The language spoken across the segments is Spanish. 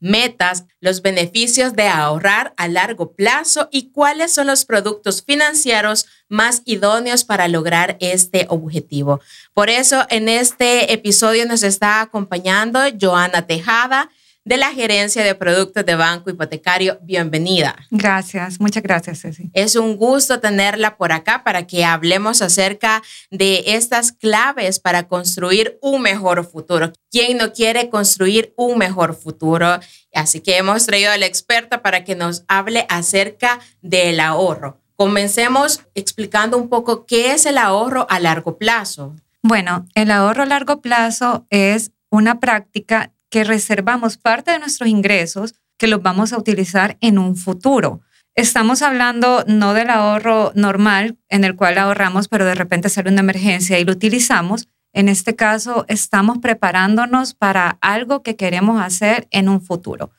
metas, los beneficios de ahorrar a largo plazo y cuáles son los productos financieros más idóneos para lograr este objetivo. Por eso en este episodio nos está acompañando Joana Tejada de la Gerencia de Productos de Banco Hipotecario. Bienvenida. Gracias, muchas gracias, Ceci. Es un gusto tenerla por acá para que hablemos acerca de estas claves para construir un mejor futuro. ¿Quién no quiere construir un mejor futuro? Así que hemos traído a la experta para que nos hable acerca del ahorro. Comencemos explicando un poco qué es el ahorro a largo plazo. Bueno, el ahorro a largo plazo es una práctica que reservamos parte de nuestros ingresos que los vamos a utilizar en un futuro. Estamos hablando no del ahorro normal en el cual ahorramos, pero de repente sale una emergencia y lo utilizamos. En este caso, estamos preparándonos para algo que queremos hacer en un futuro.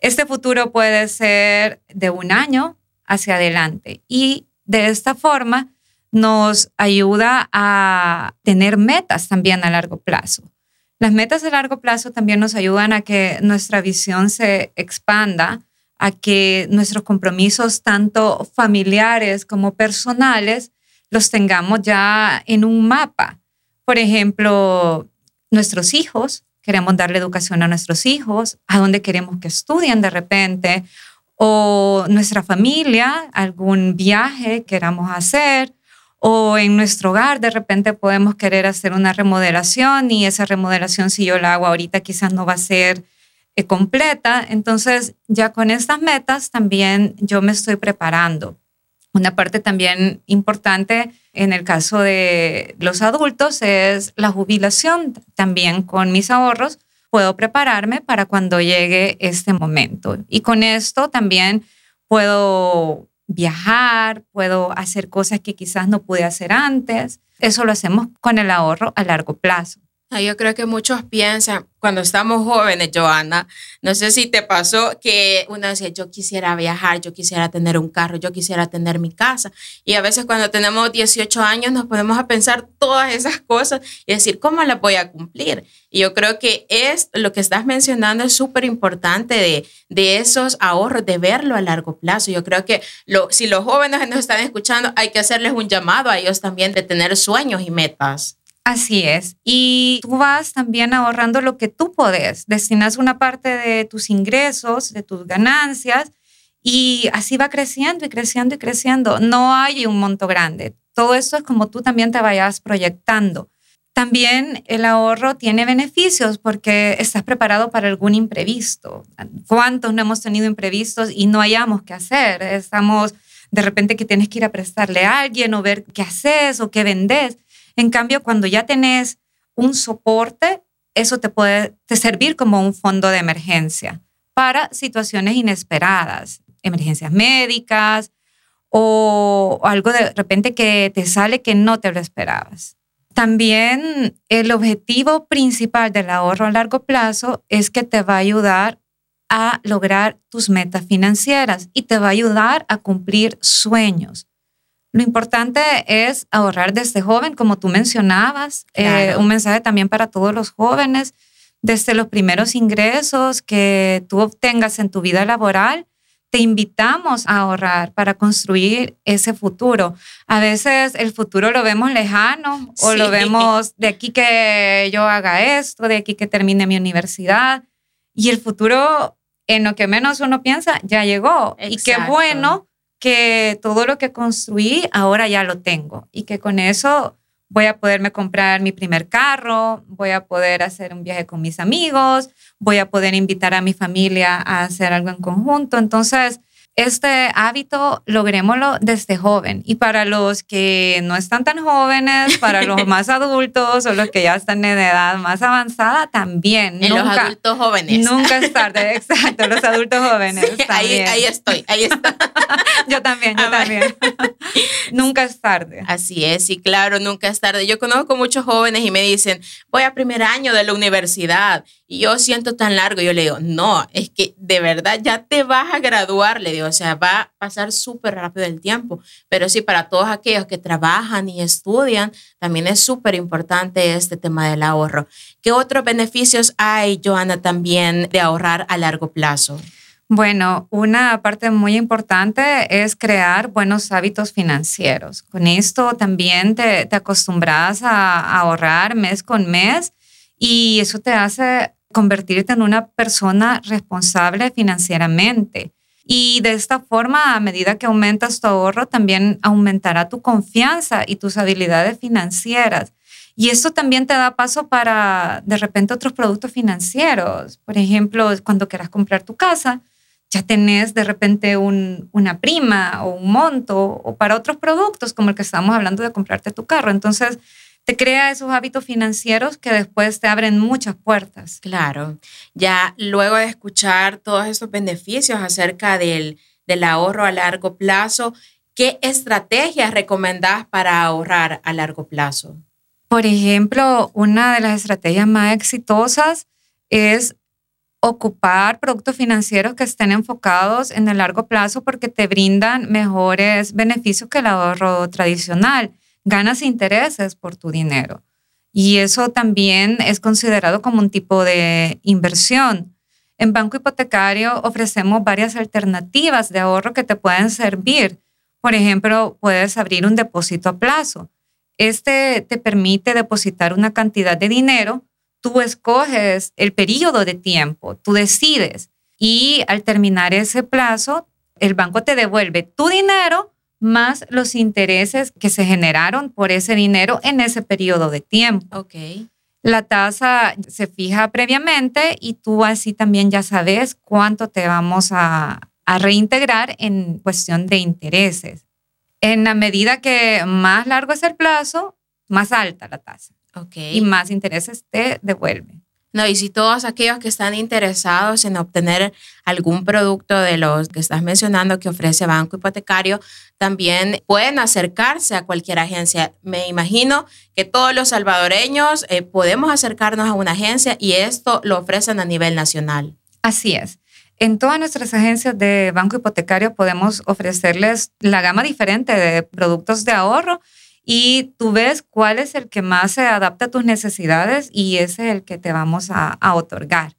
Este futuro puede ser de un año hacia adelante y de esta forma nos ayuda a tener metas también a largo plazo. Las metas a largo plazo también nos ayudan a que nuestra visión se expanda, a que nuestros compromisos, tanto familiares como personales, los tengamos ya en un mapa. Por ejemplo, nuestros hijos, queremos darle educación a nuestros hijos, a dónde queremos que estudien de repente, o nuestra familia, algún viaje queramos hacer, o en nuestro hogar de repente podemos querer hacer una remodelación y esa remodelación si yo la hago ahorita quizás no va a ser eh, completa. Entonces ya con estas metas también yo me estoy preparando. Una parte también importante en el caso de los adultos es la jubilación. También con mis ahorros puedo prepararme para cuando llegue este momento. Y con esto también puedo viajar, puedo hacer cosas que quizás no pude hacer antes. Eso lo hacemos con el ahorro a largo plazo. Yo creo que muchos piensan, cuando estamos jóvenes, Joana, no sé si te pasó que uno decía, yo quisiera viajar, yo quisiera tener un carro, yo quisiera tener mi casa. Y a veces cuando tenemos 18 años nos ponemos a pensar todas esas cosas y decir, ¿cómo las voy a cumplir? Y yo creo que es lo que estás mencionando es súper importante de, de esos ahorros, de verlo a largo plazo. Yo creo que lo, si los jóvenes nos están escuchando, hay que hacerles un llamado a ellos también de tener sueños y metas. Así es. Y tú vas también ahorrando lo que tú puedes. Destinas una parte de tus ingresos, de tus ganancias, y así va creciendo y creciendo y creciendo. No hay un monto grande. Todo esto es como tú también te vayas proyectando. También el ahorro tiene beneficios porque estás preparado para algún imprevisto. ¿Cuántos no hemos tenido imprevistos y no hayamos qué hacer? Estamos de repente que tienes que ir a prestarle a alguien o ver qué haces o qué vendes en cambio, cuando ya tenés un soporte, eso te puede servir como un fondo de emergencia para situaciones inesperadas, emergencias médicas o algo de repente que te sale que no te lo esperabas. También el objetivo principal del ahorro a largo plazo es que te va a ayudar a lograr tus metas financieras y te va a ayudar a cumplir sueños. Lo importante es ahorrar desde joven, como tú mencionabas. Eh, un mensaje también para todos los jóvenes, desde los primeros ingresos que tú obtengas en tu vida laboral, te invitamos a ahorrar para construir ese futuro. A veces el futuro lo vemos lejano o lo vemos de aquí que yo haga esto, de aquí que termine mi universidad. Y el futuro, en lo que menos uno piensa, ya llegó. Y qué bueno que todo lo que construí ahora ya lo tengo y que con eso voy a poderme comprar mi primer carro, voy a poder hacer un viaje con mis amigos, voy a poder invitar a mi familia a hacer algo en conjunto. Entonces, este hábito logrémoslo desde joven. Y para los que no están tan jóvenes, para los más adultos o los que ya están en edad más avanzada, también. En los adultos jóvenes. Nunca es tarde, exacto, los adultos jóvenes. ahí, ahí, estoy, ahí está. yo también, yo también. nunca es tarde. Así es, sí, claro, nunca es tarde. Yo conozco muchos jóvenes y me dicen, voy a primer año de la universidad y yo siento tan largo. Yo le digo, no, es que de verdad ya te vas a graduar, le digo, o sea, va a pasar súper rápido el tiempo. Pero sí, para todos aquellos que trabajan y estudian, también es súper importante este tema del ahorro. ¿Qué otros beneficios hay, Joana, también de ahorrar a largo plazo? Bueno, una parte muy importante es crear buenos hábitos financieros. Con esto también te, te acostumbras a ahorrar mes con mes y eso te hace convertirte en una persona responsable financieramente. Y de esta forma, a medida que aumentas tu ahorro, también aumentará tu confianza y tus habilidades financieras. Y esto también te da paso para, de repente, otros productos financieros. Por ejemplo, cuando quieras comprar tu casa, ya tenés de repente una prima o un monto, o para otros productos, como el que estamos hablando de comprarte tu carro. Entonces, te crea esos hábitos financieros que después te abren muchas puertas. Claro, ya luego de escuchar todos estos beneficios acerca del, del ahorro a largo plazo, ¿qué estrategias recomendás para ahorrar a largo plazo? Por ejemplo, una de las estrategias más exitosas es ocupar productos financieros que estén enfocados en el largo plazo porque te brindan mejores beneficios que el ahorro tradicional ganas intereses por tu dinero. Y eso también es considerado como un tipo de inversión. En Banco Hipotecario ofrecemos varias alternativas de ahorro que te pueden servir. Por ejemplo, puedes abrir un depósito a plazo. Este te permite depositar una cantidad de dinero. Tú escoges el periodo de tiempo, tú decides. Y al terminar ese plazo, el banco te devuelve tu dinero más los intereses que se generaron por ese dinero en ese periodo de tiempo. Okay. La tasa se fija previamente y tú así también ya sabes cuánto te vamos a, a reintegrar en cuestión de intereses. En la medida que más largo es el plazo, más alta la tasa. Okay. Y más intereses te devuelven. No, y si todos aquellos que están interesados en obtener algún producto de los que estás mencionando que ofrece Banco Hipotecario, también pueden acercarse a cualquier agencia. Me imagino que todos los salvadoreños eh, podemos acercarnos a una agencia y esto lo ofrecen a nivel nacional. Así es. En todas nuestras agencias de Banco Hipotecario podemos ofrecerles la gama diferente de productos de ahorro y tú ves cuál es el que más se adapta a tus necesidades y ese es el que te vamos a, otorgar.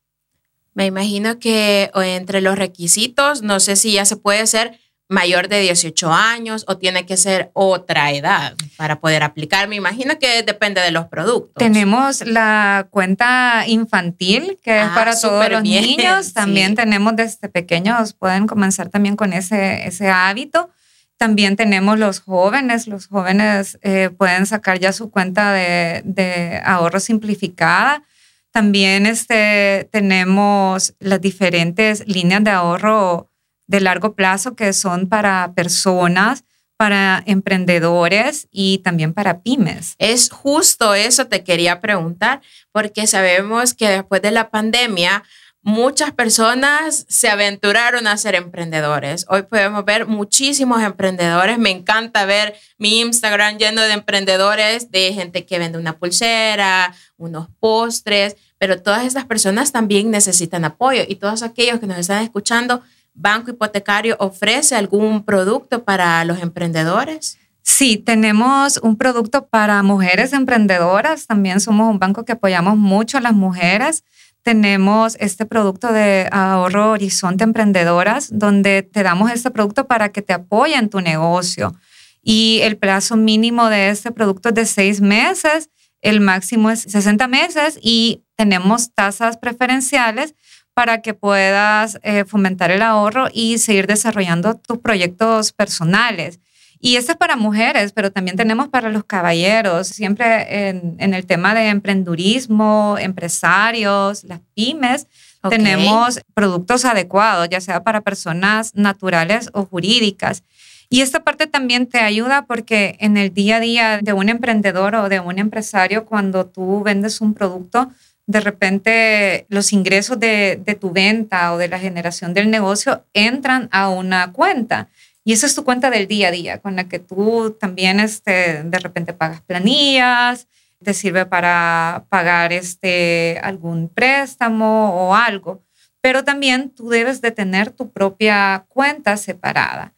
Me imagino que entre los requisitos, no sé si ya se puede ser mayor de 18 años o tiene que ser otra edad para poder aplicar. Me imagino que depende de los productos. Tenemos la cuenta infantil, que es ah, para todos los niños. También tenemos desde pequeños, pueden comenzar también con ese, ese hábito. También tenemos los jóvenes, los jóvenes eh, pueden sacar ya su cuenta de, ahorro simplificada. También este, tenemos las diferentes líneas de ahorro de largo plazo que son para personas, para emprendedores y también para pymes. Es justo eso te quería preguntar, porque sabemos que después de la pandemia muchas personas se aventuraron a ser emprendedores. Hoy podemos ver muchísimos emprendedores. Me encanta ver mi Instagram lleno de emprendedores, de gente que vende una pulsera, unos postres, pero todas estas personas también necesitan apoyo y todos aquellos que nos están escuchando, Banco Hipotecario ofrece algún producto para los emprendedores. Sí, tenemos un producto para mujeres emprendedoras. También somos un banco que apoyamos mucho a las mujeres tenemos este producto de ahorro Horizonte Emprendedoras, donde te damos este producto para que te apoye en tu negocio. Y el plazo mínimo de este producto es de seis meses, el máximo es 60 meses y tenemos tasas preferenciales para que puedas eh, fomentar el ahorro y seguir desarrollando tus proyectos personales. Y esto es para mujeres, pero también tenemos para los caballeros, siempre en, el tema de emprendurismo, empresarios, las pymes. Tenemos productos adecuados, ya sea para personas naturales o jurídicas. Y esta parte también te ayuda porque en el día a día de un emprendedor o de un empresario, cuando tú vendes un producto, de repente los ingresos de, de, tu venta o de la generación del negocio entran a una cuenta. Y esa es tu cuenta del día a día, con la que tú también este, de repente pagas planillas, te sirve para pagar este, algún préstamo o algo. Pero también tú debes de tener tu propia cuenta separada.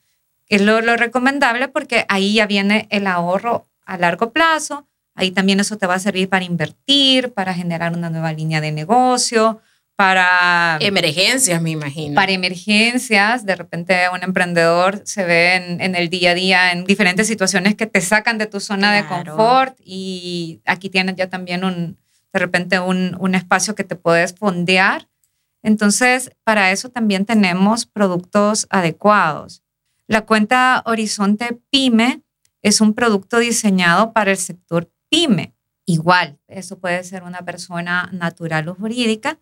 Es lo, lo recomendable porque ahí ya viene el ahorro a largo plazo Ahí también eso te va a servir para invertir, para generar una nueva línea de negocio, para... Emergencias, me imagino. Para emergencias. De repente un emprendedor se ve en, el día a día en diferentes situaciones que te sacan de tu zona de confort y aquí tienes ya también un, de repente un, un espacio que te puedes fondear. Entonces, para eso también tenemos productos adecuados. La cuenta Horizonte Pyme es un producto diseñado para el sector pyme. Igual, eso puede ser una persona natural o jurídica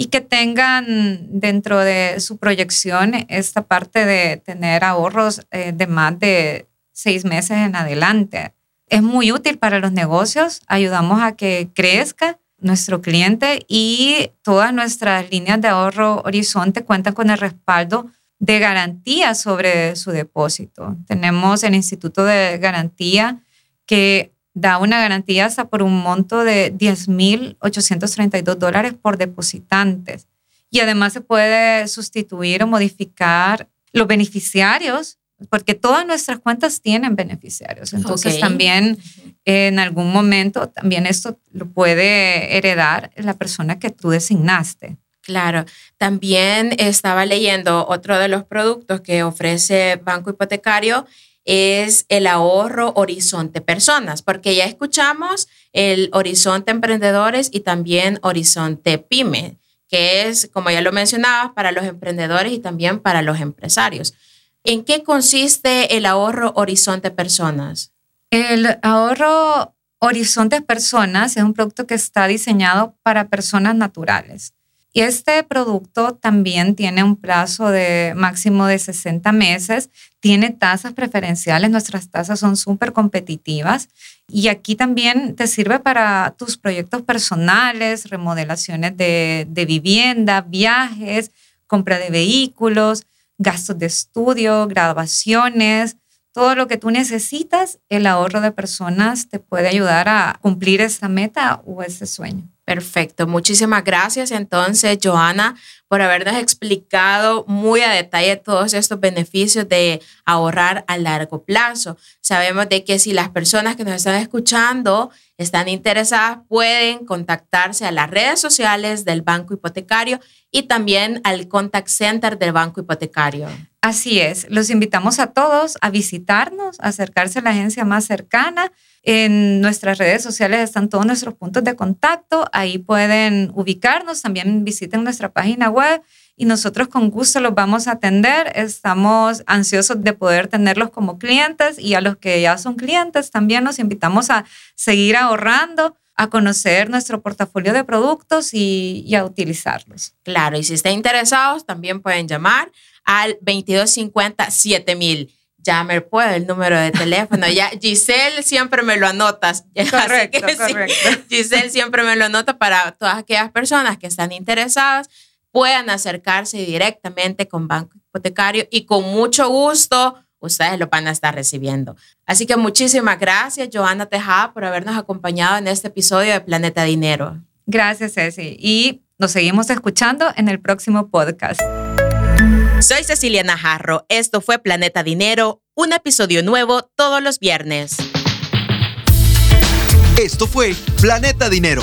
y que tengan dentro de su proyección esta parte de tener ahorros eh, de más de seis meses en adelante. Es muy útil para los negocios, ayudamos a que crezca nuestro cliente y todas nuestras líneas de ahorro Horizonte cuentan con el respaldo de garantía sobre su depósito. Tenemos el Instituto de Garantía que da una garantía hasta por un monto de 10.832 dólares por depositantes. Y además se puede sustituir o modificar los beneficiarios, porque todas nuestras cuentas tienen beneficiarios. Entonces también en algún momento, también esto lo puede heredar la persona que tú designaste. Claro, también estaba leyendo otro de los productos que ofrece Banco Hipotecario es el ahorro Horizonte Personas, porque ya escuchamos el Horizonte Emprendedores y también Horizonte Pyme, que es, como ya lo mencionaba, para los emprendedores y también para los empresarios. ¿En qué consiste el ahorro Horizonte Personas? El ahorro Horizonte Personas es un producto que está diseñado para personas naturales. Y este producto también tiene un plazo de máximo de 60 meses, tiene tasas preferenciales, nuestras tasas son súper competitivas y aquí también te sirve para tus proyectos personales, remodelaciones de, vivienda, viajes, compra de vehículos, gastos de estudio, graduaciones, todo lo que tú necesitas, el ahorro de personas te puede ayudar a cumplir esa meta o ese sueño. Perfecto. Muchísimas gracias entonces, Joana, por habernos explicado muy a detalle todos estos beneficios de ahorrar a largo plazo. Sabemos de que si las personas que nos están escuchando están interesadas, pueden contactarse a las redes sociales del Banco Hipotecario y también al Contact Center del Banco Hipotecario. Así es, los invitamos a todos a visitarnos, a acercarse a la agencia más cercana en nuestras redes sociales están todos nuestros puntos de contacto, ahí pueden ubicarnos, también visiten nuestra página web y nosotros con gusto los vamos a atender. Estamos ansiosos de poder tenerlos como clientes y a los que ya son clientes también los invitamos a seguir ahorrando a conocer nuestro portafolio de productos y, a utilizarlos. Claro, y si están interesados, también pueden llamar al 2250 7000 me puedo el número de teléfono. Ya Giselle siempre me lo anotas. Correcto, correcto. Giselle siempre me lo anota para todas aquellas personas que están interesadas puedan acercarse directamente con Banco Hipotecario y con mucho gusto ustedes lo van a estar recibiendo. Así que muchísimas gracias, Joana Tejada, por habernos acompañado en este episodio de Planeta Dinero. Gracias, Ceci. Y nos seguimos escuchando en el próximo podcast. Soy Cecilia Najarro. Esto fue Planeta Dinero, un episodio nuevo todos los viernes. Esto fue Planeta Dinero,